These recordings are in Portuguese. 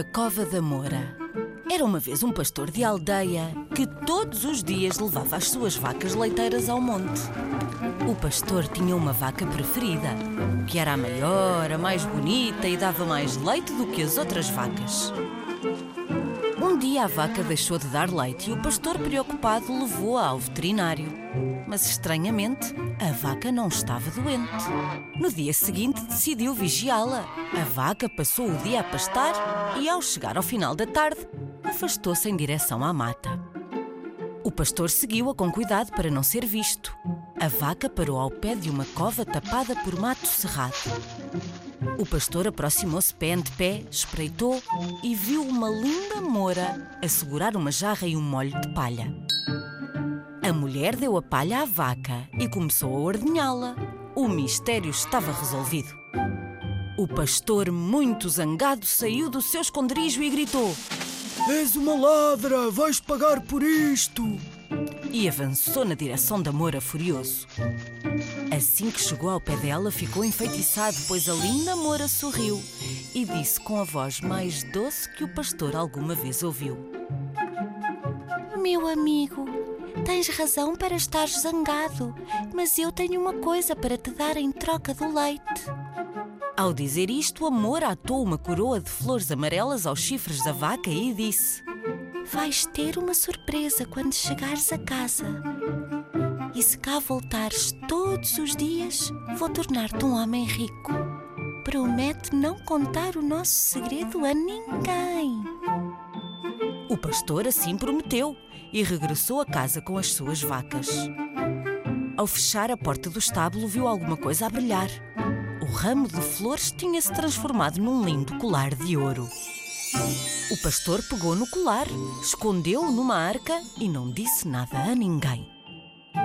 da Cova da Moura. Era uma vez um pastor de aldeia que todos os dias levava as suas vacas leiteiras ao monte. O pastor tinha uma vaca preferida, que era a maior, a mais bonita e dava mais leite do que as outras vacas. Um dia a vaca deixou de dar leite e o pastor, preocupado, levou-a ao veterinário. Mas estranhamente, a vaca não estava doente. No dia seguinte, decidiu vigiá-la. A vaca passou o dia a pastar e, ao chegar ao final da tarde, afastou-se em direção à mata. O pastor seguiu-a com cuidado para não ser visto. A vaca parou ao pé de uma cova tapada por mato cerrado. O pastor aproximou-se pé ante pé, espreitou e viu uma linda moura a segurar uma jarra e um molho de palha. A mulher deu a palha à vaca e começou a ordenhá-la. O mistério estava resolvido. O pastor, muito zangado, saiu do seu esconderijo e gritou: És uma ladra, vais pagar por isto! E avançou na direção da moura furioso. Assim que chegou ao pé dela, ficou enfeitiçado, pois a linda moura sorriu e disse com a voz mais doce que o pastor alguma vez ouviu: Meu amigo, tens razão para estar zangado, mas eu tenho uma coisa para te dar em troca do leite. Ao dizer isto, a moura atou uma coroa de flores amarelas aos chifres da vaca e disse: Vais ter uma surpresa quando chegares a casa. E se cá voltares todos os dias, vou tornar-te um homem rico. Promete não contar o nosso segredo a ninguém. O pastor assim prometeu e regressou a casa com as suas vacas. Ao fechar a porta do estábulo, viu alguma coisa a brilhar. O ramo de flores tinha-se transformado num lindo colar de ouro. O pastor pegou no colar, escondeu-o numa arca e não disse nada a ninguém.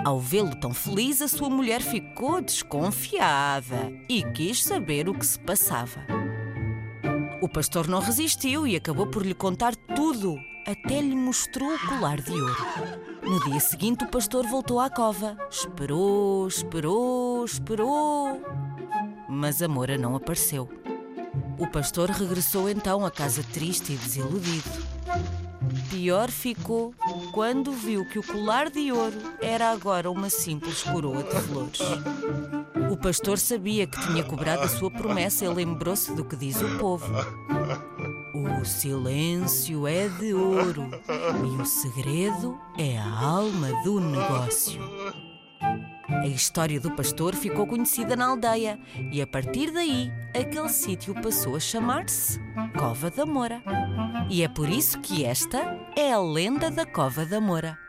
Ao vê-lo tão feliz, a sua mulher ficou desconfiada e quis saber o que se passava. O pastor não resistiu e acabou por lhe contar tudo, até lhe mostrou o colar de ouro. No dia seguinte, o pastor voltou à cova. Esperou, esperou, esperou. Mas a moura não apareceu. O pastor regressou então a casa triste e desiludido. Pior ficou quando viu que o colar de ouro era agora uma simples coroa de flores. O pastor sabia que tinha cobrado a sua promessa e lembrou-se do que diz o povo. O silêncio é de ouro e o segredo é a alma do negócio. A história do pastor ficou conhecida na aldeia e a partir daí aquele sítio passou a chamar-se Cova da Moura. E é por isso que esta é a lenda da Cova da Moura.